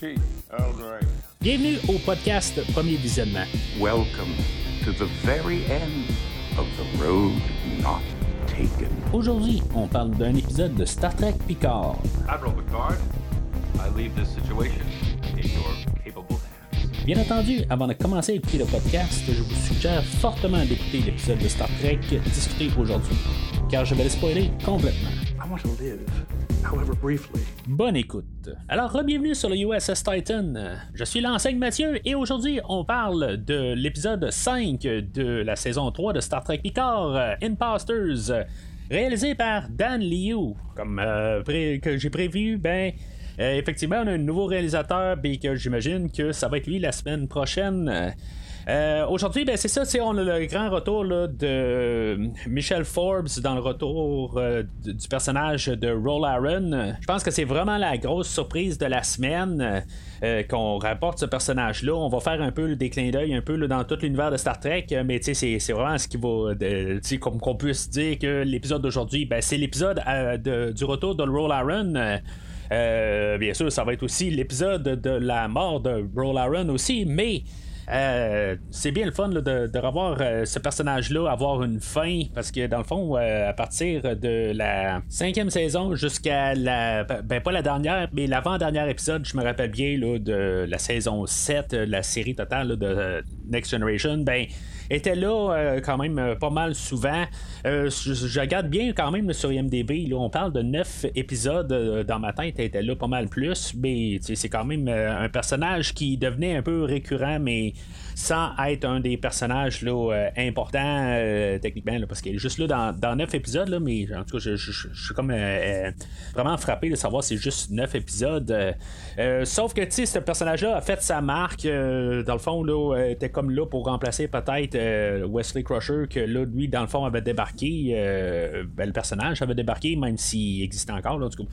tea. Earl Grey. Bienvenue au podcast Premier Visionnement. Welcome to the very end of the road not taken. Aujourd'hui, on parle d'un épisode de Star Trek Picard. Admiral Picard, I leave this situation in your capable hands. Bien entendu, avant de commencer à écouter le podcast, je vous suggère fortement d'écouter l'épisode de Star Trek discuté aujourd'hui, car je vais le spoiler complètement. I want to live, however briefly. Bonne écoute. Alors, bienvenue sur le USS Titan. Je suis l'enseigne Mathieu et aujourd'hui, on parle de l'épisode 5 de la saison 3 de Star Trek Picard, euh, Imposters, réalisé par Dan Liu. Comme euh, que j'ai prévu, ben. euh, effectivement, on a un nouveau réalisateur, et que j'imagine que ça va être lui la semaine prochaine. Euh, Aujourd'hui, ben, c'est ça, on a le grand retour là, de Michelle Forbes dans le retour euh, du personnage de Roll Aaron. Je pense que c'est vraiment la grosse surprise de la semaine euh, qu'on rapporte ce personnage-là. On va faire un peu le déclin d'œil un peu dans tout l'univers de Star Trek, euh, mais c'est vraiment ce qui va. comme qu'on puisse dire que l'épisode d'aujourd'hui, ben, c'est l'épisode euh, de- du retour de Roll Aaron. Euh, euh, bien sûr, ça va être aussi l'épisode de la mort de Roll Aaron aussi, mais euh, c'est bien le fun de, revoir euh, ce personnage-là avoir une fin parce que dans le fond, euh, à partir de la cinquième saison jusqu'à la. Ben, pas la dernière, mais l'avant-dernière épisode, je me rappelle bien là, de la saison 7, euh, la série totale de Next Generation, ben était là euh, quand même euh, pas mal souvent. Euh, je, regarde bien quand même sur IMDB. Là, on parle de 9 épisodes dans ma tête. Elle était là pas mal plus. Mais c'est quand même un personnage qui devenait un peu récurrent, mais sans être un des personnages là, importants techniquement. parce qu'elle est juste là dans, dans 9 épisodes. Là, mais en tout cas, je, suis comme vraiment frappé de savoir si c'est juste 9 épisodes. Sauf que ce personnage-là a fait sa marque. dans le fond, là, était comme là pour remplacer peut-être euh, Wesley Crusher, que là, lui, dans le fond, avait débarqué. euh, ben, le personnage avait débarqué, même s'il existait encore. Là, du coup.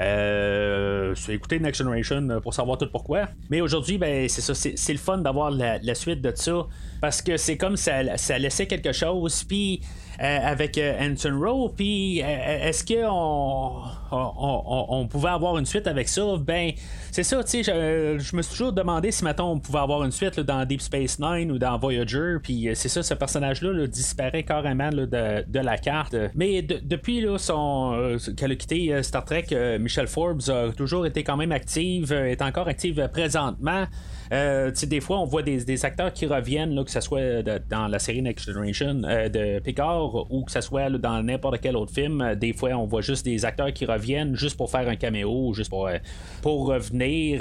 Euh, écouter Next Generation pour savoir tout pourquoi. Mais aujourd'hui, ben, c'est ça, c'est, le fun d'avoir la, la suite de ça. Parce que c'est comme ça, ça laissait quelque chose. Puis. Euh, avec euh, Anson Rowe, puis euh, est-ce qu'on on, on- on pouvait avoir une suite avec ça? Ben, c'est ça, tu sais, je, me suis toujours demandé si, mettons, on pouvait avoir une suite dans Deep Space Nine ou dans Voyager, puis c'est ça, ce personnage-là là, disparaît carrément de, de la carte. Mais de- depuis son, qu'elle a quitté Star Trek, euh, Michelle Forbes a toujours été quand même active, est encore active présentement. Euh, des fois, on voit des, des acteurs qui reviennent, là, que ce soit dans la série Next Generation euh, de Picard ou que ce soit dans n'importe quel autre film. Euh, Des fois, on voit juste des acteurs qui reviennent juste pour faire un caméo, juste pour, euh, pour revenir.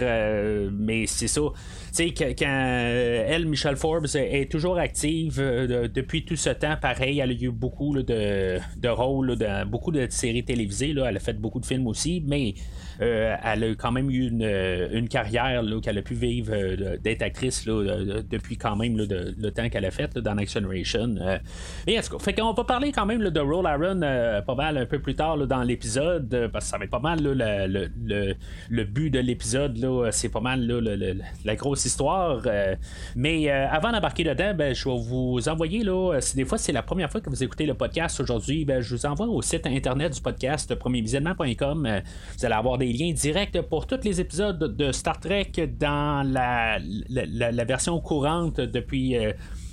mais c'est ça. Tu sais, que- quand elle, Michelle Forbes, est toujours active de- depuis tout ce temps, pareil, elle a eu beaucoup de, de rôles dans beaucoup de séries télévisées. Là. Elle a fait beaucoup de films aussi, mais elle a quand même eu une, une carrière qu'elle a pu vivre d'être actrice depuis quand même le temps qu'elle a fait dans Next Generation. Euh, mais en tout cas, va parler quand même de Roll Aaron euh, pas mal un peu plus tard dans l'épisode, euh, parce que ça va être pas mal le, but de l'épisode, c'est pas mal la grosse histoire. mais avant d'embarquer dedans, ben, je vais vous envoyer, si des fois c'est la première fois que vous écoutez le podcast aujourd'hui, ben, je vous envoie au site internet du podcast premiervisionnement.com. Vous allez avoir des liens directs pour tous les épisodes de Star Trek dans la, la- version courante depuis. euh,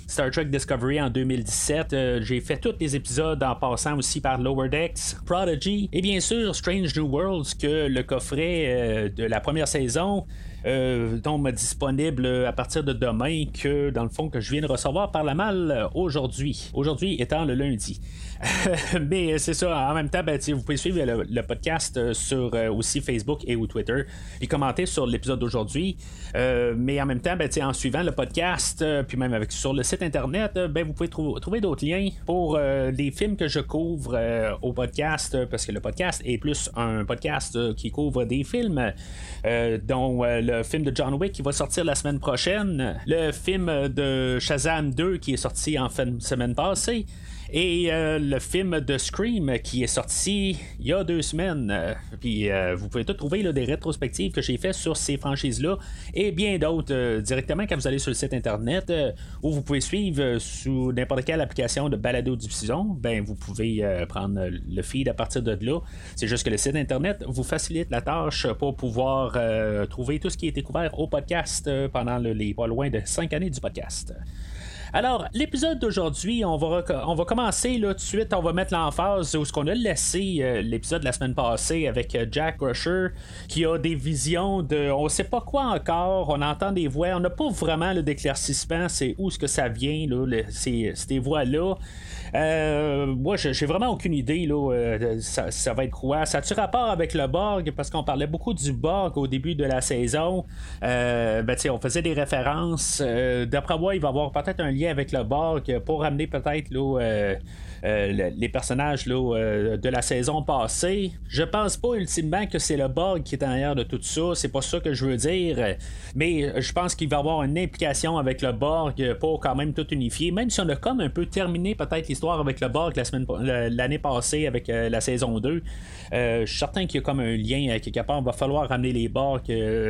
Star Trek Discovery en 2017. Euh, J'ai fait tous les épisodes en passant aussi par Lower Decks, Prodigy et bien sûr Strange New Worlds que le coffret euh, de la première saison euh, tombe disponible à partir de demain que dans le fond que je viens de recevoir par la malle aujourd'hui. Aujourd'hui étant le lundi. Mais c'est ça, en même temps, ben, vous pouvez suivre le, podcast euh, sur euh, aussi Facebook et ou Twitter et commenter sur l'épisode d'aujourd'hui. Euh, mais en même temps, ben, en suivant le podcast, euh, puis même avec sur le site internet, euh, ben, vous pouvez trou- trouver d'autres liens pour euh, les films que je couvre euh, au podcast, euh, parce que le podcast est plus un podcast euh, qui couvre des films, euh, dont euh, le film de John Wick qui va sortir la semaine prochaine, le film de Shazam 2 qui est sorti en fin de semaine passée. Et le film de Scream qui est sorti il y a deux semaines. puis vous pouvez tout trouver là, des rétrospectives que j'ai fait sur ces franchises-là et bien d'autres directement quand vous allez sur le site internet où vous pouvez suivre sous n'importe quelle application de balado diffusion. Ben vous pouvez prendre le feed à partir de là. C'est juste que le site internet vous facilite la tâche pour pouvoir trouver tout ce qui est découvert au podcast pendant les pas loin de cinq années du podcast. Alors, l'épisode d'aujourd'hui, on va, commencer là tout de suite, on va mettre l'emphase où ce qu'on a laissé euh, l'épisode de la semaine passée avec euh, Jack Rusher qui a des visions de on sait pas quoi encore, on entend des voix, on n'a pas vraiment le d'éclaircissement, c'est où ce que ça vient, là, ces, ces voix-là. Euh, moi, j'ai vraiment aucune idée, là, euh, ça, va être quoi. Ça a-tu rapport avec le Borg? Parce qu'on parlait beaucoup du Borg au début de la saison. Euh, ben, on faisait des références. D'après moi, il va y avoir peut-être un lien avec le Borg pour ramener peut-être là, euh, les personnages euh, de la saison passée. Je pense pas ultimement que c'est le Borg qui est en arrière de tout ça. C'est pas ça que je veux dire. Mais je pense qu'il va y avoir une implication avec le Borg pour quand même tout unifier. Même si on a comme un peu terminé peut-être l'histoire avec le Borg l'année passée avec euh, la saison 2. je suis certain qu'il y a comme un lien quelque part. Il va falloir ramener les Borg.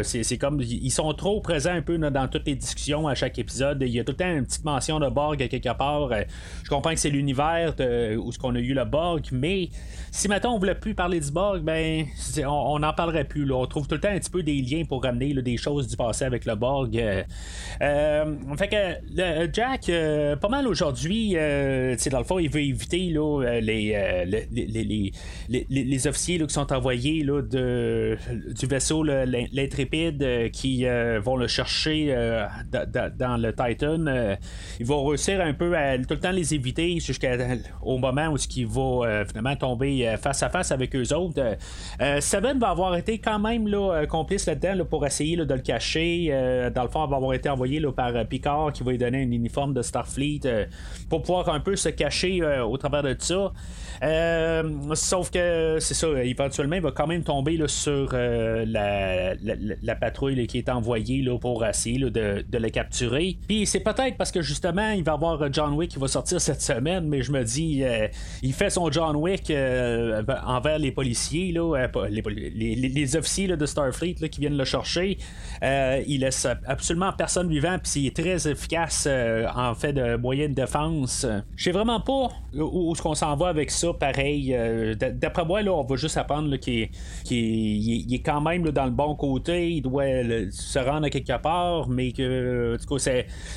c'est, comme ils sont trop présents un peu dans toutes les discussions à chaque épisode. Il y a tout le temps une petite mention de Borg quelque part. je comprends que c'est l'univers où ce qu'on a eu le Borg, mais si maintenant on voulait plus parler du Borg, ben on n'en parlerait plus. On trouve tout le temps un petit peu des liens pour ramener des choses du passé avec le Borg. Euh, euh fait que Jack, euh, pas mal aujourd'hui, euh, dans le fond, il veut éviter les, officiers qui sont envoyés du vaisseau l'intrépide qui vont le chercher dans le Titan. ils vont réussir un peu à tout le temps les éviter jusqu'au moment où il va finalement tomber euh, face à face avec eux autres. Euh, euh, Seven va avoir été quand même là, complice là-dedans pour essayer de le cacher. dans le fond, elle va avoir été envoyé par Picard qui va lui donner un uniforme de Starfleet pour pouvoir un peu se cacher au travers de ça. sauf que c'est ça, éventuellement, il va quand même tomber sur la, patrouille qui est envoyée pour essayer de, le capturer. Puis c'est peut-être parce que justement, il va avoir John Wick qui va sortir cette semaine, mais je me dis, il fait son John Wick euh, envers les policiers, là, euh, les, officiers de Starfleet qui viennent le chercher. Euh, il laisse absolument personne vivant, puis il est très efficace en fait de moyens de défense. Je sais vraiment pas où, est-ce qu'on s'en va avec ça, pareil. D'après moi, là, on va juste apprendre qu'il est, quand même dans le bon côté, il doit se rendre à quelque part, mais que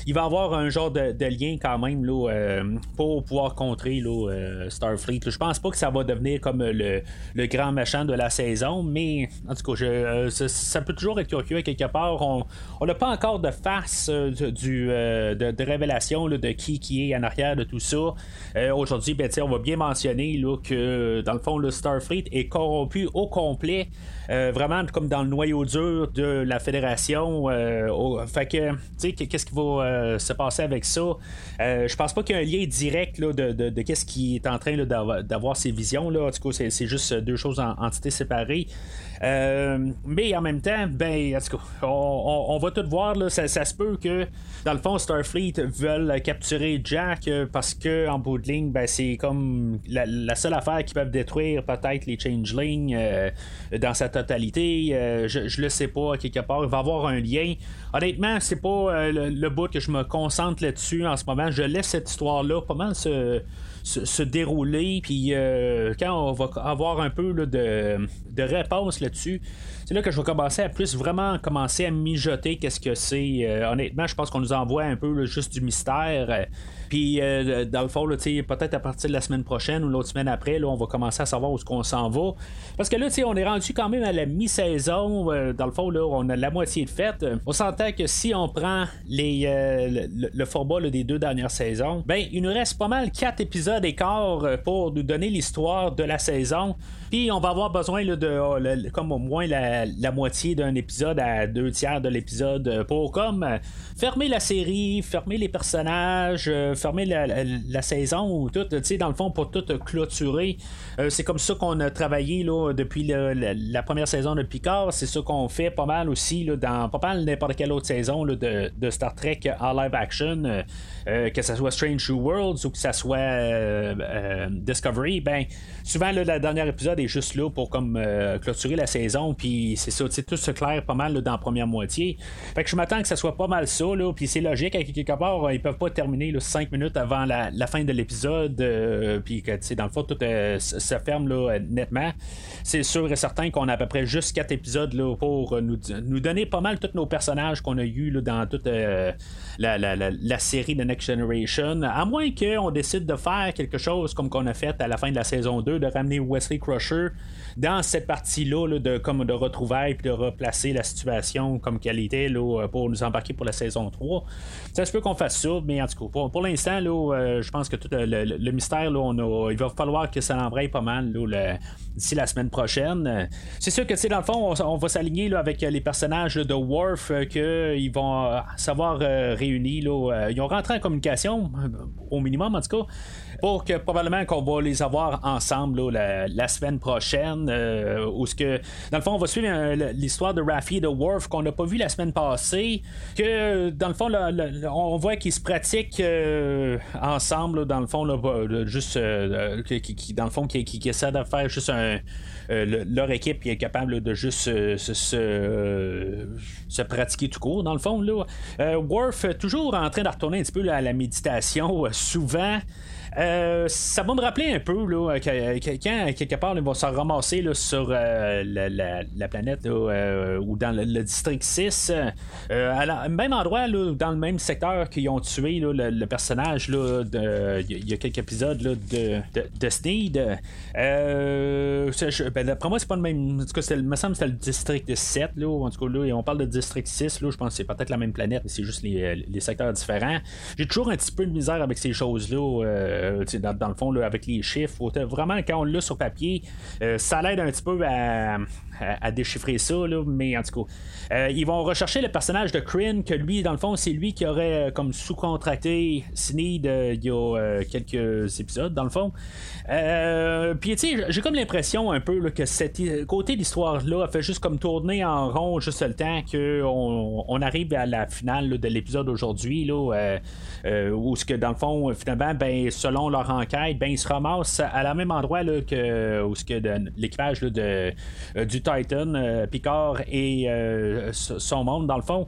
il va avoir un genre de, lien quand même là, pour pouvoir contrer Starfleet. Je pense pas que ça va devenir comme le, grand machin de la saison, mais en tout cas, euh, ça, peut toujours être curieux quelque part. On n'a pas encore de face euh, du, euh, de, révélation de qui qui est en arrière de tout ça. Aujourd'hui, ben, on va bien mentionner là, que dans le fond, le Starfleet est corrompu au complet. vraiment comme dans le noyau dur de la fédération. fait que, qu'est-ce qui va se passer avec ça? je pense pas qu'il y ait un lien direct là, de, qu'est-ce qui est en train d'avoir ces visions. Là. En tout cas, c'est juste deux choses en entités séparées. Euh, mais en même temps, ben, on, va tout voir. Ça, se peut que, dans le fond, Starfleet veulent capturer Jack euh, parce que en bout de ligne, ben, c'est comme la, seule affaire qui peuvent détruire peut-être les Changelings euh, dans sa totalité. je, je le sais pas, quelque part. Il va y avoir un lien. Honnêtement, c'est pas le, bout que je me concentre là-dessus en ce moment. Je laisse cette histoire-là pas mal se se, dérouler. Puis euh, quand on va avoir un peu de, de réponse là-dessus, c'est là que je vais commencer à plus vraiment commencer à mijoter qu'est-ce que c'est. Euh, honnêtement, je pense qu'on nous envoie un peu juste du mystère. Puis, euh, dans le fond, peut-être à partir de la semaine prochaine ou l'autre semaine après, là, on va commencer à savoir où est-ce qu'on s'en va. Parce que là, on est rendu quand même à la mi-saison. dans le fond, là, on a la moitié de fête. On s'entend que si on prend les, le, format des deux dernières saisons, ben, il nous reste pas mal quatre épisodes et quart pour nous donner l'histoire de la saison. Puis on va avoir besoin de, comme au moins la, moitié d'un épisode à deux tiers de l'épisode pour comme fermer la série, fermer les personnages, fermer la, saison ou tout, tu sais, dans le fond, pour tout clôturer. c'est comme ça qu'on a travaillé là, depuis la, première saison de Picard. C'est ça qu'on fait pas mal aussi là, dans pas mal n'importe quelle autre saison là, de, de, Star Trek en live action. Que ce soit Strange New Worlds ou que ce soit Discovery, ben souvent le dernier épisode est juste là pour comme euh, clôturer la saison, puis c'est ça, tout se claire pas mal dans la première moitié. Fait que je m'attends que ça soit pas mal ça, puis c'est logique, à quelque part, euh, ils peuvent pas terminer 5 minutes avant la, fin de l'épisode, euh, puis que dans le fond tout se ferme nettement. C'est sûr et certain qu'on a à peu près juste 4 épisodes pour nous, donner pas mal tous nos personnages qu'on a eu dans toute la, la, série de Next Generation, à moins qu'on décide de faire quelque chose comme qu'on a fait à la fin de la saison 2, de ramener Wesley Crusher dans cette partie-là de, comme de retrouvailles puis de replacer la situation comme qu'elle était là, pour nous embarquer pour la saison 3. Ça se peut qu'on fasse ça, mais en tout cas, pour, l'instant, euh, je pense que tout le, mystère, là, on il va falloir que ça l'embraye pas mal d'ici la semaine prochaine. C'est sûr que dans le fond, on, va s'aligner avec les personnages de Worf euh, qu'ils vont euh, savoir réunis. ils ont rentré en communication, au minimum en tout cas pour que probablement qu'on va les avoir ensemble la, semaine prochaine. Euh, ce que, dans le fond, on va suivre euh, l'histoire de Raffi et de Worf qu'on n'a pas vu la semaine passée. Que dans le fond, on voit qu'ils se pratiquent euh, ensemble, dans le fond, juste qui, dans le fond, qui, qui, essaient de faire juste un. Leur équipe est capable de juste se, pratiquer tout court, dans le fond. Là. Worf, toujours en train de retourner un petit peu à la méditation, souvent. Euh, ça va me rappeler un peu là, quand quelque part ils vont se ramasser là, sur euh, la, planète euh, ou dans le, district 6, à même endroit, là, dans le même secteur qu'ils ont tué le, personnage il y, a quelques épisodes de, de, de Sneed. ben, d'après moi, c'est pas le même. En tout cas, il me semble que c'était le district 7. Là, en tout cas, là, on parle de district 6. Là, je pense que c'est peut-être la même planète, mais c'est juste les, les secteurs différents. J'ai toujours un petit peu de misère avec ces choses-là. Euh, dans, le fond, avec les chiffres. Vraiment, quand on l'a sur papier, euh, ça l'aide un petit peu à, déchiffrer ça, mais en tout cas, euh, ils vont rechercher le personnage de Kryn, que lui, dans le fond, c'est lui qui aurait comme sous-contracté Sneed il y a quelques épisodes, dans le fond. Puis, tu sais, j'ai comme l'impression un peu que cet côté a fait juste comme tourner en rond juste le temps qu'on on arrive à la finale de l'épisode aujourd'hui, là, où ce que, dans le fond, finalement, ben, selon leur enquête, ben, ils se ramassent à la même endroit là, que, où l'équipage de, euh, du Titan, euh, Picard et euh, son monde, dans le fond.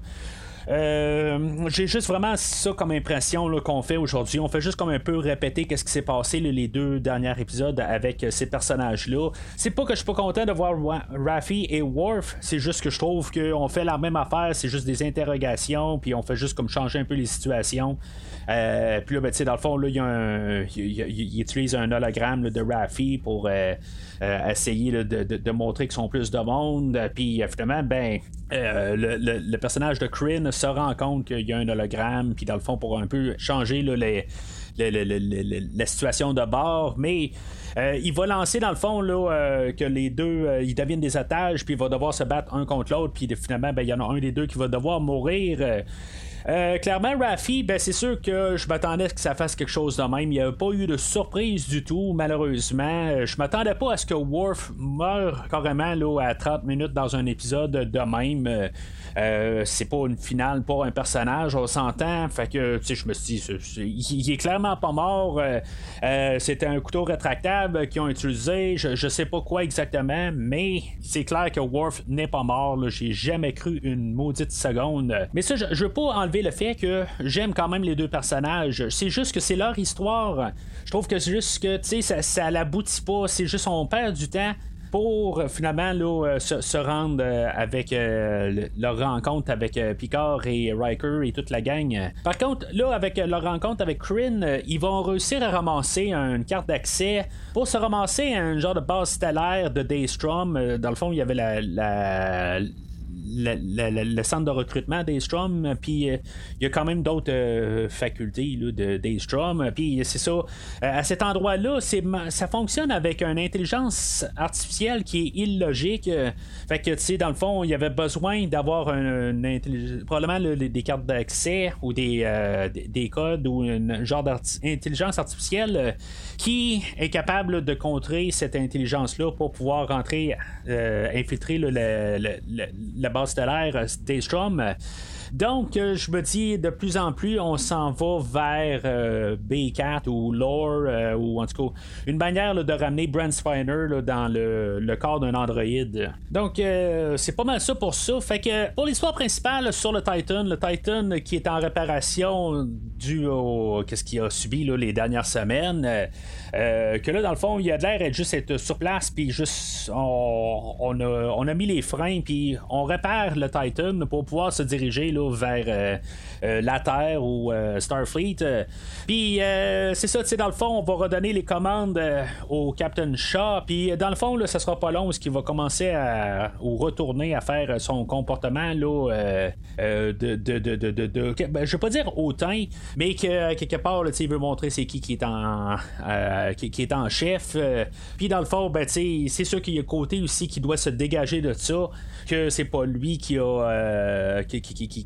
J'ai juste vraiment ça comme impression qu'on fait aujourd'hui. On fait juste comme un peu répéter qu'est-ce qui s'est passé les deux derniers épisodes avec ces personnages-là. C'est pas que je suis pas content de voir Raffi et Worf, c'est juste que je trouve qu'on fait la même affaire, c'est juste des interrogations, puis on fait juste comme changer un peu les situations. Euh, puis là, ben, dans le fond, là, il, utilise un hologramme de Raffi pour euh, euh, essayer de, montrer qu'ils sont plus de monde. Puis finalement, ben, le, personnage de Kryn se rend compte qu'il y a un hologramme. Puis dans le fond, pour un peu changer la situation de bord. Mais. il va lancer dans le fond là, que les deux ils deviennent des otages puis il va devoir se battre un contre l'autre puis finalement ben, il y en a un des deux qui va devoir mourir euh, clairement, Rafi, ben, c'est sûr que je m'attendais à ce que ça fasse quelque chose de même. Il n'y a pas eu de surprise du tout, malheureusement. Euh, je m'attendais pas à ce que Worf meure carrément là, à 30 minutes dans un épisode de même. Euh, c'est pas une finale pour un personnage, on s'entend. Fait que, je me suis dit, il est clairement pas mort. C'était un couteau rétractable qu'ils ont utilisé. Je, sais pas quoi exactement, mais c'est clair que Worf n'est pas mort. J'ai jamais cru une maudite seconde. Mais ça, je, je veux pas enlever le fait que j'aime quand même les deux personnages. C'est juste que c'est leur histoire. Je trouve que c'est juste que, tu sais, ça, ça pas. C'est juste on perd du temps pour euh, finalement là, euh, se, rendre euh, avec leur rencontre avec Picard et Riker et toute la gang. Par contre, là, avec leur rencontre avec Kryn, ils vont réussir à ramasser une carte d'accès pour se ramasser un genre de base stellaire de Daystrom. Dans le fond, il y avait la le, centre de recrutement d'Aystrom, puis il y a quand même d'autres facultés là, de d'Aystrom, puis c'est ça. à cet endroit-là, ça fonctionne avec une intelligence artificielle qui est illogique. fait que, tu sais, dans le fond, il y avait besoin d'avoir un, probablement des cartes d'accès ou des, des, codes ou un genre d'intelligence artificielle qui est capable de contrer cette intelligence-là pour pouvoir rentrer, euh, infiltrer la base stellaire Daystrom. Donc, euh, je me dis, de plus en plus, on s'en va vers euh, B4 ou Lore, euh, ou en tout cas, une manière de ramener Brent Spiner dans le, corps d'un androïde. Donc, c'est pas mal ça pour ça. Fait que pour l'histoire principale sur le Titan, le Titan qui est en réparation dû au qu'est-ce qu'il a subi les dernières semaines, que là, dans le fond, il a l'air d'être juste être sur place, puis juste, on, a, mis les freins, puis on répare le Titan pour pouvoir se diriger vers euh, euh, la Terre ou euh, Starfleet. Puis c'est ça, tu sais, dans le fond, on va redonner les commandes au Captain Shaw. Puis dans le fond, là, ça sera pas long, ce qui va commencer à ou retourner à faire son comportement là, de, de, de, de, ben, je vais pas dire hautain, mais que quelque part, il veut montrer c'est qui qui est en qui, est en chef. Puis dans le fond, ben, c'est sûr qu'il y a côté aussi qui doit se dégager de ça, que c'est pas lui qui a qui,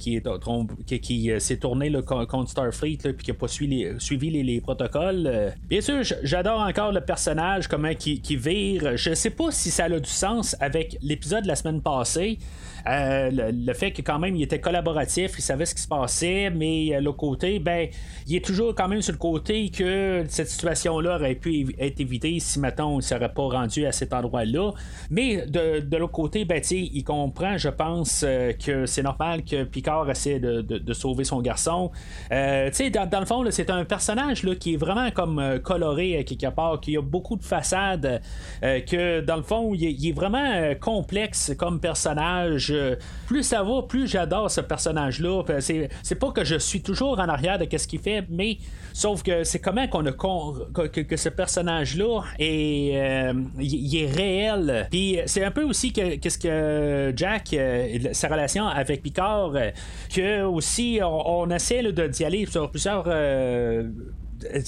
qui, qui, euh, s'est tourné contre Starfleet puis qui a pas suivi les, protocoles. Euh. Bien sûr, j'adore encore le personnage, comment qui, qui vire. Je sais pas si ça a du sens avec l'épisode de la semaine passée. Euh, le, fait que quand même il était collaboratif, il savait ce qui se passait, mais euh, l'autre côté, ben, il est toujours quand même sur le côté que cette situation-là aurait pu être évitée si maintenant on ne serait pas rendu à cet endroit-là. Mais de, l'autre côté, ben, il comprend, je pense, euh, que c'est normal que Picard essaie de, sauver son garçon. dans, dans, le fond, c'est un personnage là, qui est vraiment comme coloré quelque part, qui a beaucoup de façades, que dans le fond, il est vraiment complexe comme personnage plus ça va, plus j'adore ce personnage-là. C'est, pas que je suis toujours en arrière de ce qu'il fait, mais sauf que c'est comment qu'on a que, ce personnage-là est, euh, est réel. Puis c'est un peu aussi que qu'est-ce que Jack, euh, sa relation avec Picard, euh, que aussi on, essaie de d'y aller sur plusieurs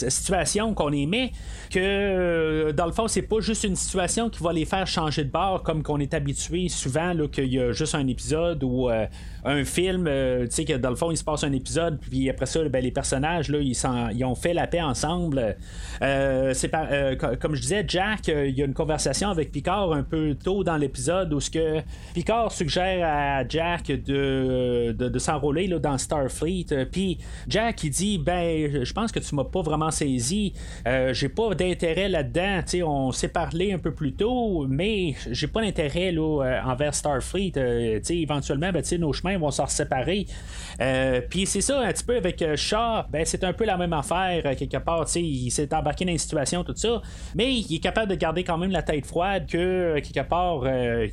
situation qu'on émet que euh, dans le fond c'est pas juste une situation qui va les faire changer de bord comme qu'on est habitué souvent qu'il y a juste un épisode ou euh, un film euh, tu sais que dans le fond il se passe un épisode puis après ça ben, les personnages là, ils, ont fait la paix ensemble. Comme je disais Jack il y a une conversation avec Picard un peu tôt dans l'épisode où ce que Picard suggère à Jack de, de, s'enrôler dans Starfleet. Puis Jack il dit ben je pense que tu m'as pas vraiment saisi. Euh, j'ai pas d'intérêt là-dedans. on s'est parlé un peu plus tôt, mais j'ai pas d'intérêt euh, envers Starfleet. Euh, éventuellement, ben, nos chemins vont s'en séparer. Puis c'est ça, un petit peu avec Shaw, ben, c'est un peu la même affaire, quelque part. Il s'est embarqué dans une situation, tout ça, mais il est capable de garder quand même la tête froide que, quelque part,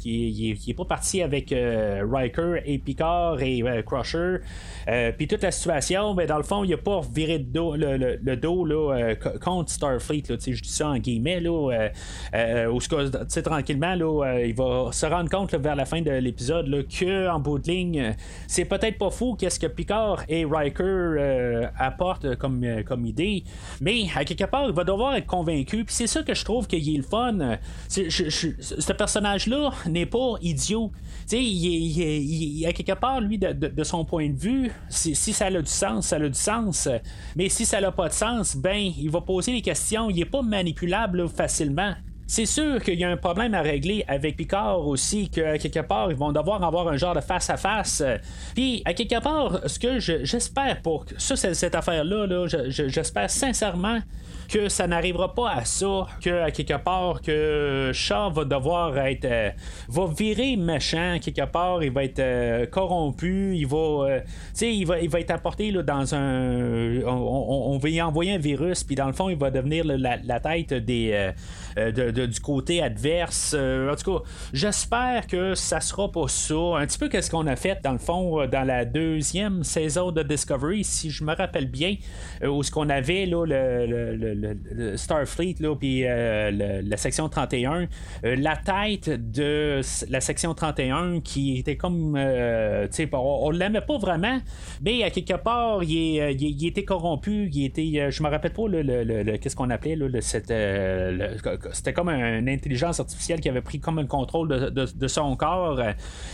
il, est pas parti avec Riker et Picard et Crusher. Puis toute la situation, ben, dans le fond, il a pas viré de dos, le, là, euh, contre Starfleet. je dis ça en guillemets. Là, euh, euh tranquillement, là, il va se rendre compte vers la fin de l'épisode que en bout de ligne, c'est peut-être pas fou qu'est-ce que Picard et Riker apportent comme, idée, mais à quelque part, il va devoir être convaincu. Puis c'est ça que je trouve qu'il est le fun. ce personnage-là n'est pas idiot. Tu sais, il, à quelque part, lui, de, son point de vue, si, si, ça a du sens, ça a du sens. Mais si ça n'a pas de sens, ben, il va poser des questions. Il n'est pas manipulable facilement. C'est sûr qu'il y a un problème à régler avec Picard aussi, que quelque part, ils vont devoir avoir un genre de face-à-face. Puis, à quelque part, ce que j'espère pour ça, cette affaire-là, -là, j'espère sincèrement que ça n'arrivera pas à ça, que à quelque part que Shaw va devoir être euh, va virer méchant quelque part, il va être euh, corrompu, il va euh, il va il va être apporté là, dans un on, va y envoyer un virus puis dans le fond il va devenir la, tête des de, du côté adverse. en tout cas, j'espère que ça sera pas ça. Un petit peu qu'est-ce qu'on a fait dans le fond dans la deuxième saison de Discovery, si je me rappelle bien, où ce qu'on avait là, le, Starfleet là, puis la section 31, la tête de la section 31 qui était comme, on, on l'aimait pas vraiment, mais à quelque part, il, était corrompu, il était, je me rappelle pas le, qu'est-ce qu'on appelait là, c'était comme une intelligence artificielle qui avait pris comme un contrôle de, son corps.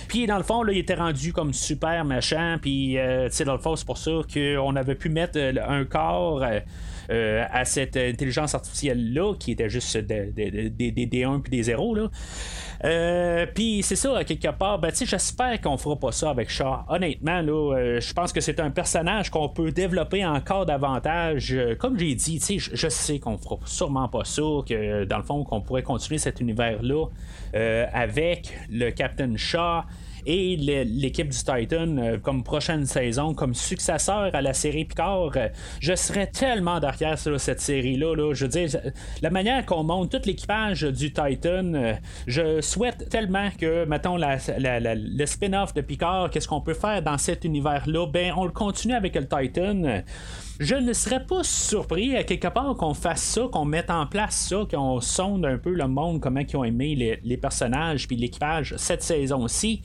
Puis dans le fond, là, il était rendu comme super machin. Puis euh, dans le fond, c'est pour ça qu'on avait pu mettre euh, un corps. Euh, à cette intelligence artificielle-là, qui était juste des, des, 1 puis des 0. Là. Puis c'est ça, quelque part, ben, j'espère qu'on fera pas ça avec Shaw. Honnêtement, là, je pense que c'est un personnage qu'on peut développer encore davantage. comme j'ai dit, je, sais qu'on fera sûrement pas ça, que dans le fond, qu'on pourrait continuer cet univers-là avec le Captain Shaw et l'équipe du Titan euh, comme prochaine saison, comme successeur à la série Picard, euh, je serais tellement derrière sur cette série-là. Là. Je veux dire, la manière qu'on monte tout l'équipage du Titan, euh, je souhaite tellement que, mettons, le spin-off de Picard, qu'est-ce qu'on peut faire dans cet univers-là, ben on le continue avec le Titan je ne serais pas surpris à quelque part qu'on fasse ça, qu'on mette en place ça, qu'on sonde un peu le monde, comment ils ont aimé les, personnages puis l'équipage cette saison-ci.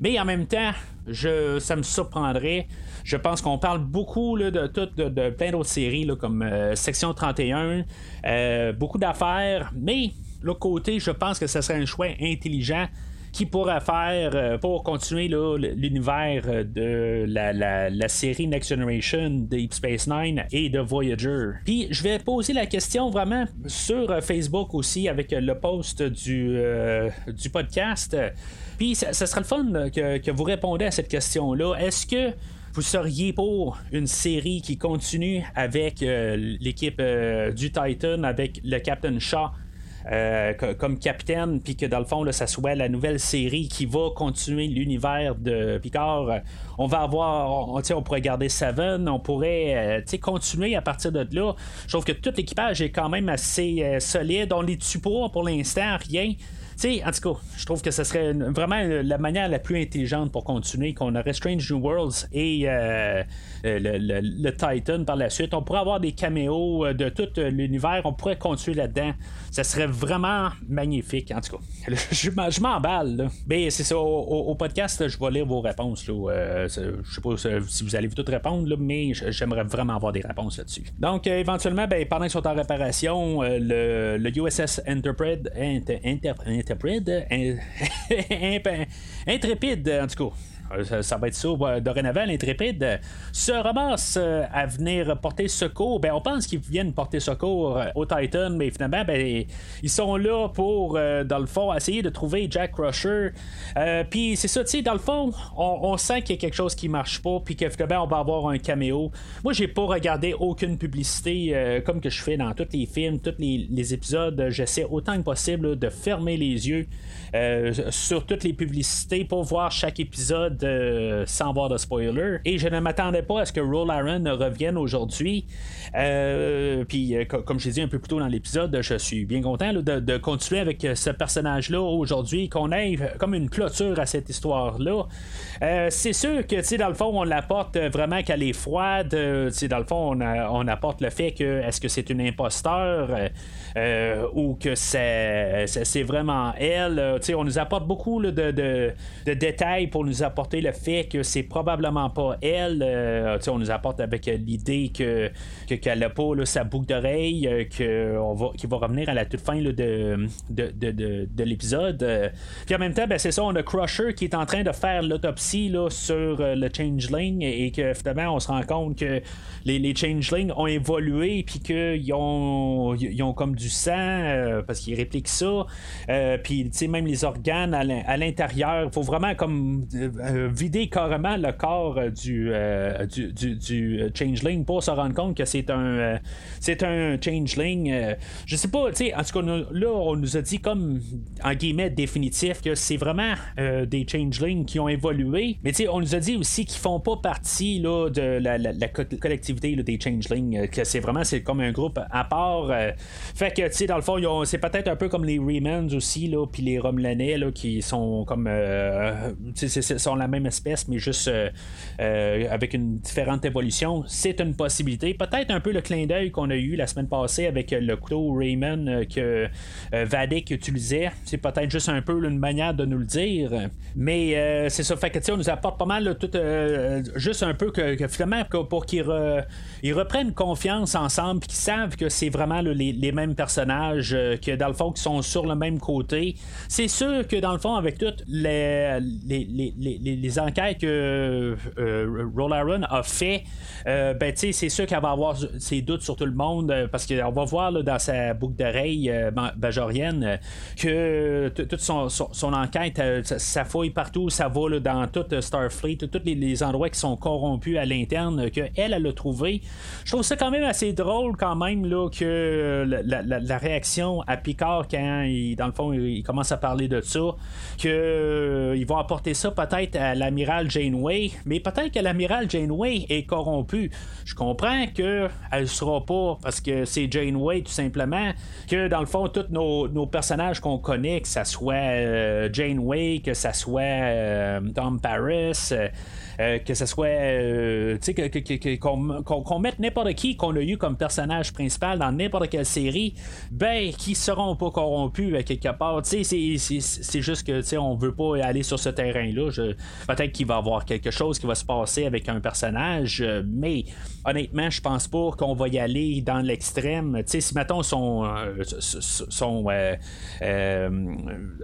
Mais en même temps, ça me surprendrait. Je pense qu'on parle beaucoup de, de, plein d'autres séries comme euh, Section 31, euh, beaucoup d'affaires, mais l'autre côté, je pense que ce serait un choix intelligent qui pourrait faire euh, pour continuer l'univers de la, série Next Generation Deep Space Nine et de Voyager. Puis je vais poser la question vraiment sur Facebook aussi avec le post du, podcast. Puis ça, serait le fun que, vous répondez à cette question-là. Est-ce que vous seriez pour une série qui continue avec euh, l'équipe euh, du Titan, avec le Captain Shaw euh, comme capitaine, puis que dans le fond, là, ça soit la nouvelle série qui va continuer l'univers de Picard. On va avoir, on, on pourrait garder Seven, on pourrait continuer à partir de là. Je trouve que tout l'équipage est quand même assez solide. On les tue pas pour l'instant, rien sais, en tout cas, je trouve que ce serait vraiment la manière la plus intelligente pour continuer, qu'on aurait Strange New Worlds et euh, euh, le, Titan par la suite. On pourrait avoir des caméos euh, de tout l'univers, on pourrait continuer là-dedans. Ça serait vraiment magnifique, en tout cas. Je, m'emballe, Mais c'est ça, au, podcast, je vais lire vos réponses. Là. je sais pas si vous allez toutes répondre, mais j'aimerais vraiment avoir des réponses là-dessus. Donc, éventuellement, ben, pendant qu'ils sont en réparation, le, USS Enterprise, Intrépide, intrépide, en tout cas. Euh, ça, va être ça dorénavant, l'intrépide, se ramasse euh, à venir porter secours. Ben, on pense qu'ils viennent porter secours euh, au Titan, mais finalement, ben, ils sont là pour, dans le fond, essayer de trouver Jack Crusher. puis c'est ça, tu sais, dans le fond, on, sent qu'il y a quelque chose qui marche pas, puis que finalement, on va avoir un caméo. Moi, j'ai pas regardé aucune publicité comme que je fais dans tous les films, tous les épisodes. J'essaie autant que possible de fermer les yeux sur toutes les publicités pour voir chaque épisode sans voir de spoiler. Et je ne m'attendais pas à ce que Roll Aaron revienne aujourd'hui. Euh, puis, euh, comme je l'ai dit un peu plus tôt dans l'épisode, je suis bien content de, continuer avec ce personnage-là aujourd'hui, qu'on ait comme une clôture à cette histoire-là. Euh, c'est sûr que, dans le fond, on l'apporte vraiment qu'elle est froide. dans le fond, on, apporte le fait que est-ce que c'est une imposteur ou que c'est, c'est vraiment elle? on nous apporte beaucoup de, de, détails pour nous apporter le fait que c'est probablement pas elle. Euh, on nous apporte avec l'idée que qu'elle n'a pas sa boucle d'oreille, euh, que on va, qui va revenir à la toute fin de, de, de, l'épisode. Puis en même temps, ben, c'est ça, on a Crusher qui est en train de faire l'autopsie sur euh, le Changeling et que finalement on se rend compte que les, les Changelings ont évolué puis qu'ils ont, ils ont comme du sang parce qu'ils répliquent ça. puis même les organes à l'intérieur, il faut vraiment comme vider carrément le corps du, du, du, du, Changeling pour se rendre compte que c'est un, c'est un Changeling. je sais pas, tu sais, en tout cas, là, on nous a dit comme, en guillemets, définitif que c'est vraiment des Changelings qui ont évolué. Mais tu sais, on nous a dit aussi qu'ils font pas partie là, de la, collectivité des Changelings, que c'est vraiment c'est comme un groupe à part. fait que, tu sais, dans le fond, c'est peut-être un peu comme les Remans aussi, puis les Romulanais, là, qui sont comme. Euh, sont la même espèce, mais juste euh, euh, avec une différente évolution. C'est une possibilité. Peut-être un peu le clin d'œil qu'on a eu la semaine passée avec le couteau Rayman que Vadik utilisait. C'est peut-être juste un peu une manière de nous le dire. Mais c'est ça. Fait que, on nous apporte pas mal tout, juste un peu que, finalement, pour qu'ils reprennent confiance ensemble, qu'ils savent que c'est vraiment les, les, mêmes personnages, que dans le fond, qui sont sur le même côté. C'est sûr que dans le fond, avec toutes les, les, enquêtes que euh, a fait, euh, ben, c'est sûr qu'elle va avoir ses doutes sur tout le monde euh, parce qu'on va voir dans sa boucle d'oreille bajorienne que toute son, enquête, ça, fouille partout, ça va dans tout Starfleet, tous les, endroits qui sont corrompus à l'interne, qu'elle, elle a trouvé. Je trouve ça quand même assez drôle quand même là, que la, réaction à Picard quand il, dans le fond il commence à parler de ça, euh, vont apporter ça peut-être à l'amiral Janeway, mais peut-être que l'amiral Janeway est corrompu. Je comprends qu'elle ne sera pas parce que c'est Janeway tout simplement, que dans le fond, tous nos, personnages qu'on connaît, que ça soit euh, Janeway, que ça soit euh, Tom Paris, euh, que ce soit euh, qu'on mette n'importe qui qu'on a eu comme personnage principal dans n'importe quelle série, ben qui seront pas corrompus à quelque part. C'est juste que on veut pas aller sur ce terrain-là. Peut-être qu'il va y avoir quelque chose qui va se passer avec un personnage, euh, mais honnêtement, je pense pas qu'on va y aller dans l'extrême. Si mettons sont, sont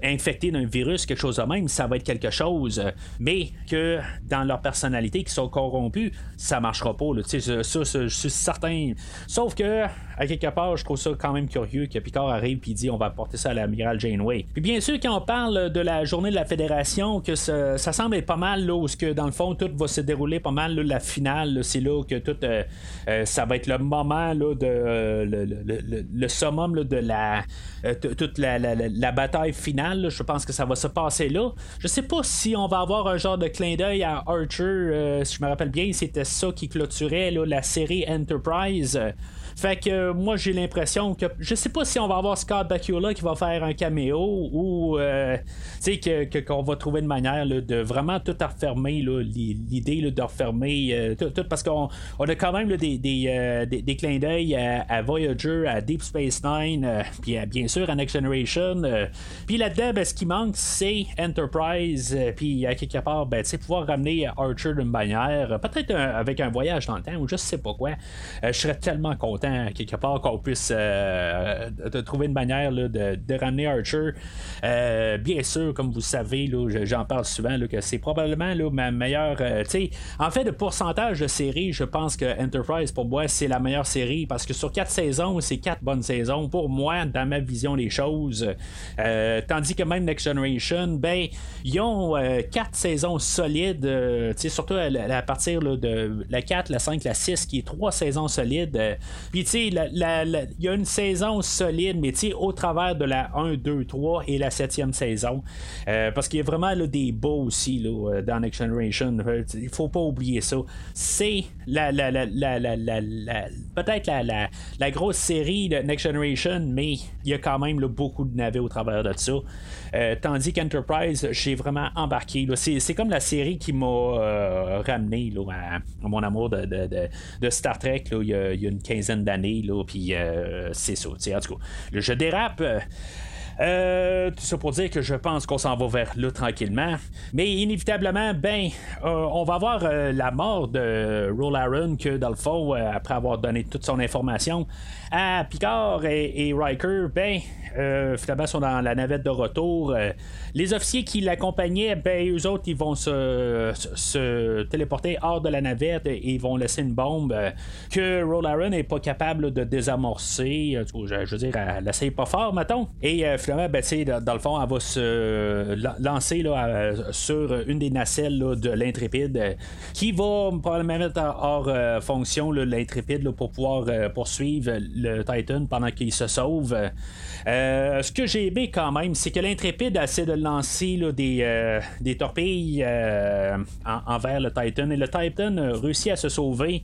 infectés d'un virus, quelque chose de même, ça va être quelque chose. Mais que dans leur personnalités qui sont corrompues, ça marchera pas. Là. Ça, ça, je suis certain. Sauf que, à quelque part, je trouve ça quand même curieux que Picard arrive et dit on va apporter ça à l'amiral Janeway. Puis bien sûr, quand on parle de la journée de la Fédération, que ça, semble être pas mal là, où que dans le fond tout va se dérouler pas mal la finale. C'est là que tout euh, euh, ça va être le moment là, de euh, le, summum de la toute la, la, bataille finale. Je pense que ça va se passer là. Je sais pas si on va avoir un genre de clin d'œil à Euh, si je me rappelle bien, c'était ça qui clôturait la série Enterprise. Fait que euh, moi j'ai l'impression que je sais pas si on va avoir Scott Bakula qui va faire un caméo ou euh, que, qu'on va trouver une manière de vraiment tout refermer l'idée de refermer euh, tout, parce qu'on on a quand même des, des, des, clins d'œil à, Voyager, à Deep Space Nine, puis bien sûr à Next Generation. puis là-dedans, ben, ce qui manque c'est Enterprise, puis à quelque part, ben, pouvoir ramener Archer d'une manière, peut-être avec un voyage dans le temps ou je sais pas quoi. je serais tellement content quelque part qu'on puisse euh, trouver une manière de, ramener Archer. Euh, bien sûr, comme vous savez, j'en parle souvent, que c'est probablement ma meilleure. Euh, en fait, de pourcentage de série, je pense que Enterprise, pour moi, c'est la meilleure série parce que sur quatre saisons, c'est quatre bonnes saisons pour moi, dans ma vision des choses. tandis que même Next Generation, ben, ils ont quatre saisons solides, surtout à, partir de la 4, la 5, la 6, qui est trois saisons solides. Il y a une saison solide, mais au travers de la 1, 2, 3 et la 7e saison. Euh, parce qu'il y a vraiment des beaux aussi là, euh, dans Next Generation. Euh, il faut pas oublier ça. C'est la, la, la, la peut-être la, grosse série de Next Generation, mais il y a quand même beaucoup de navets au travers de ça. tandis qu'Enterprise, j'ai vraiment embarqué. C'est, comme la série qui m'a ramené à, mon amour de, Star Trek il y, a, une quinzaine d'années, puis euh, c'est ça. En tout cas, dérape. Euh, tout ça pour dire que je pense qu'on s'en va vers là tranquillement. Mais inévitablement, ben, euh, on va voir la mort de Roll Aaron que dans le fond, après avoir donné toute son information à Picard et, Riker, ben, finalement, sont dans la navette de retour. les officiers qui l'accompagnaient, ben, eux autres, ils vont se, téléporter hors de la navette et ils vont laisser une bombe que Roll n'est pas capable de désamorcer. Je, veux dire, elle essaye pas fort, mettons. Et finalement, ben, dans le fond, elle va se lancer là, sur une des nacelles de l'intrépide qui va probablement mettre hors fonction l'intrépide pour pouvoir poursuivre le Titan pendant qu'il se sauve. ce que j'ai aimé quand même, c'est que l'intrépide essaie de lancer des, des torpilles envers le Titan et le Titan réussit à se sauver.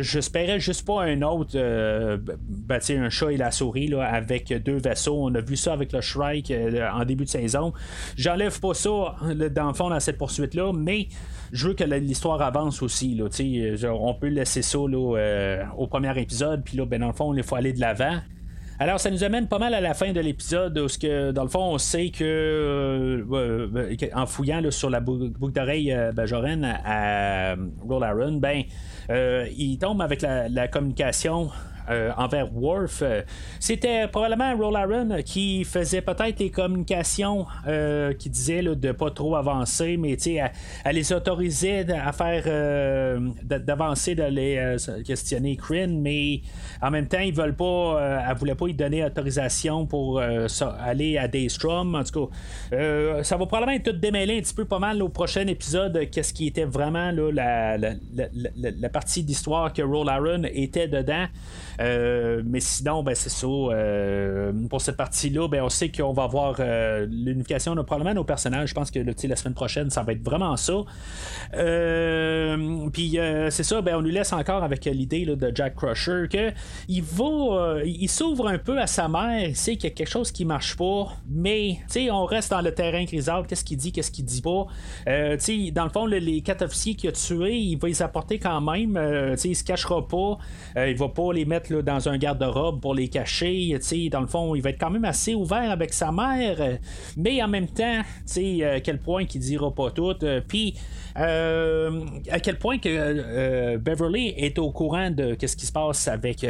J'espérais juste pas un autre, ben, un chat et la souris là, avec deux vaisseaux. On a vu ça avec le Shrike euh, en début de saison. J'enlève pas ça dans le fond dans cette poursuite-là, mais je veux que l'histoire avance aussi. Là, on peut laisser ça euh, au premier épisode, puis là, ben, dans le fond, faut aller de l'avant. Alors, ça nous amène pas mal à la fin de l'épisode où, que, dans le fond, on sait que, euh, en fouillant sur la boucle d'oreille Bajoran à, Roll Aaron, ben, il tombe avec la communication euh, envers Worf. Euh, c'était probablement Roll Aaron qui faisait peut-être les communications euh, qui disaient de pas trop avancer, mais à, à les autoriser à faire d'avancer, d'aller questionner Kryn, mais en même temps, ils veulent pas, elle voulait pas lui donner autorisation pour aller à Daystrom. En tout cas, ça va probablement être tout démêlé un petit peu pas mal au prochain épisode, qu'est-ce qui était vraiment là, la, la partie d'histoire que Roll Aaron était dedans. Euh, mais sinon, ben, c'est ça. Euh, pour cette partie-là, ben, on sait qu'on va avoir euh, l'unification de probablement nos personnages. Je pense que la semaine prochaine, ça va être vraiment ça. Puis c'est ça, ben, on nous laisse encore avec l'idée de Jack Crusher que il va, il s'ouvre un peu à sa mère. Il sait qu'il y a quelque chose qui marche pas, mais on reste dans le terrain grisâtre. Qu'est-ce qu'il dit, qu'est-ce qu'il dit pas? dans le fond, les quatre officiers qu'il a tués, il va les apporter quand même. il se cachera pas. il va pas les mettre dans un garde-robe pour les cacher. Dans le fond, il va être quand même assez ouvert avec sa mère, mais en même temps, à quel point qu'il dira pas tout. Euh, puis euh, à quel point que euh, Beverly est au courant de ce qui se passe avec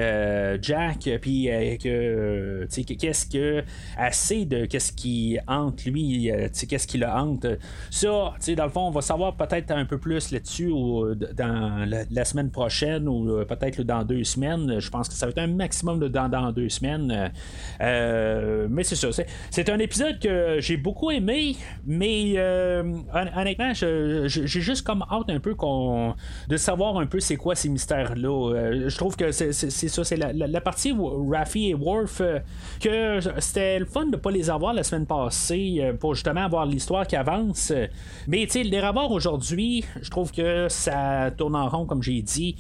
Jack, puis que qu'est-ce que assez de qu'est-ce qui hante lui, qu'est-ce qui le hante. Ça, dans le fond, on va savoir peut-être un peu plus là-dessus dans la, semaine prochaine ou peut-être dans deux semaines. Je pense que ça va être un maximum de dans, dans deux semaines. Euh, euh, mais c'est ça. C'est, un épisode que j'ai beaucoup aimé, mais euh, honnêtement, j'ai juste comme hâte un peu qu'on, de savoir un peu c'est quoi ces mystères-là. je trouve que c'est, ça, c'est la, partie Raffi et Worf, que c'était le fun de ne pas les avoir la semaine passée pour justement avoir l'histoire qui avance. Mais tu les revoir aujourd'hui, je trouve que ça tourne en rond, comme j'ai dit.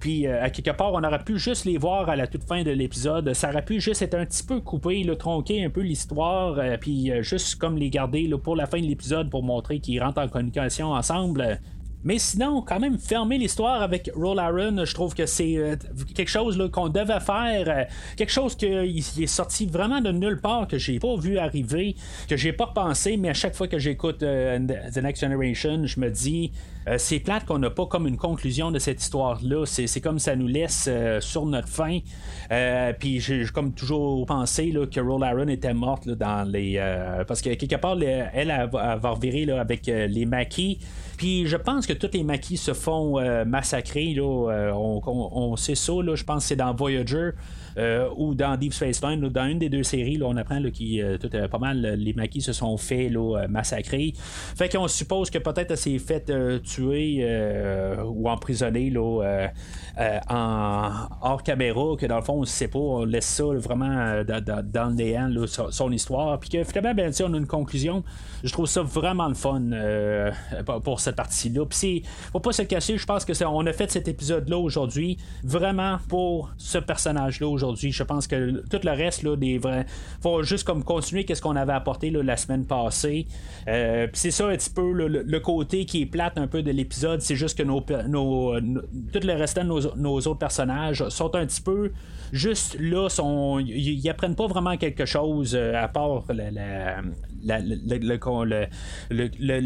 puis à quelque part, on a pu juste les voir à la toute fin de l'épisode. Ça aurait pu juste être un petit peu coupé, le tronquer un peu l'histoire, euh, puis euh, juste comme les garder pour la fin de l'épisode pour montrer qu'ils rentrent en communication ensemble. Mais sinon, quand même, fermer l'histoire avec Roll Aaron, je trouve que c'est euh, quelque chose qu'on devait faire, quelque chose qui est sorti vraiment de nulle part, que j'ai pas vu arriver, que j'ai pas pensé, mais à chaque fois que j'écoute The Next Generation, je me dis, c'est plate qu'on n'a pas comme une conclusion de cette histoire-là. C'est comme ça nous laisse sur notre fin. Puis j'ai comme toujours pensé que Roll Aaron était morte dans les. parce que quelque part, elle, elle, va, revirer avec les maquis. Puis je pense que tous les maquis se font euh, massacrer. Là, euh, on, sait ça, là, je pense que c'est dans Voyager. Euh, ou dans Deep Space Nine, dans une des deux séries, là, on apprend que pas mal les maquis se sont fait là, massacrer. Fait qu'on suppose que peut-être elle fait tuer ou emprisonner là, en hors caméra, que dans le fond, on ne sait pas, on laisse ça vraiment dans, le néant, son, histoire. Puis que finalement, ben, on a une conclusion. Je trouve ça vraiment le fun pour cette partie-là. Puis faut pas se cacher, je pense que on a fait cet épisode-là aujourd'hui vraiment pour ce personnage-là aujourd'hui. Je pense que tout le reste, là, des vrais. Faut juste comme continuer qu'est-ce qu'on avait apporté la semaine passée. Euh, c'est ça un petit peu le, côté qui est plate un peu de l'épisode, c'est juste que nos, nos, tout le restant de nos, nos autres personnages sont un petit peu juste là, ils apprennent pas vraiment quelque chose euh, à part le,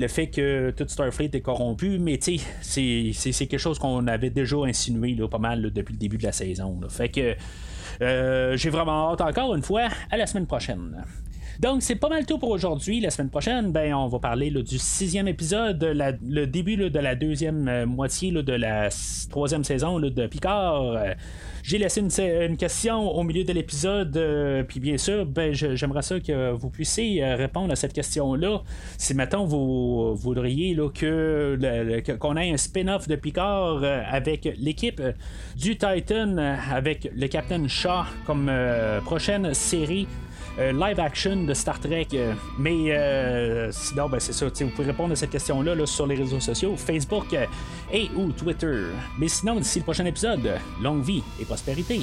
fait que tout Starfleet est corrompu, mais c'est, c'est quelque chose qu'on avait déjà insinué pas mal depuis le début de la saison. Fait que euh, j'ai vraiment hâte encore une fois à la semaine prochaine. Donc, c'est pas mal tout pour aujourd'hui. La semaine prochaine, ben, on va parler du sixième épisode, le début de la deuxième euh, moitié de la troisième saison de Picard. J'ai laissé une, question au milieu de l'épisode, euh, puis bien sûr, ben, j'aimerais ça que vous puissiez euh, répondre à cette question-là. Si maintenant vous voudriez que, qu'on ait un spin-off de Picard euh, avec l'équipe du Titan, avec le Captain Shaw comme prochaine série. Live action de Star Trek. mais sinon, ben, c'est ça. Vous pouvez répondre à cette question-là sur les réseaux sociaux, Facebook et ou Twitter. Mais sinon, d'ici le prochain épisode, longue vie et prospérité.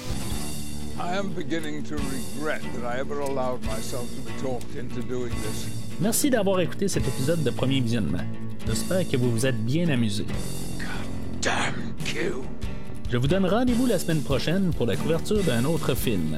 Merci d'avoir écouté cet épisode de premier visionnement. J'espère que vous vous êtes bien amusé. Je vous donne rendez-vous la semaine prochaine pour la couverture d'un autre film.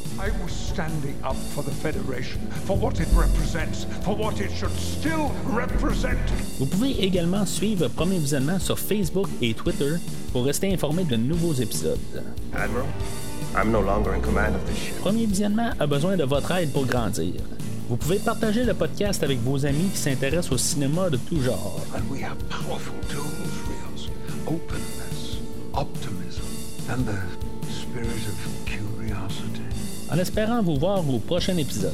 Vous pouvez également suivre Premier Visionnement sur Facebook et Twitter pour rester informé de nouveaux épisodes. Premier Visionnement a besoin de votre aide pour grandir. Vous pouvez partager le podcast avec vos amis qui s'intéressent au cinéma de tout genre. En espérant vous voir au prochain épisode.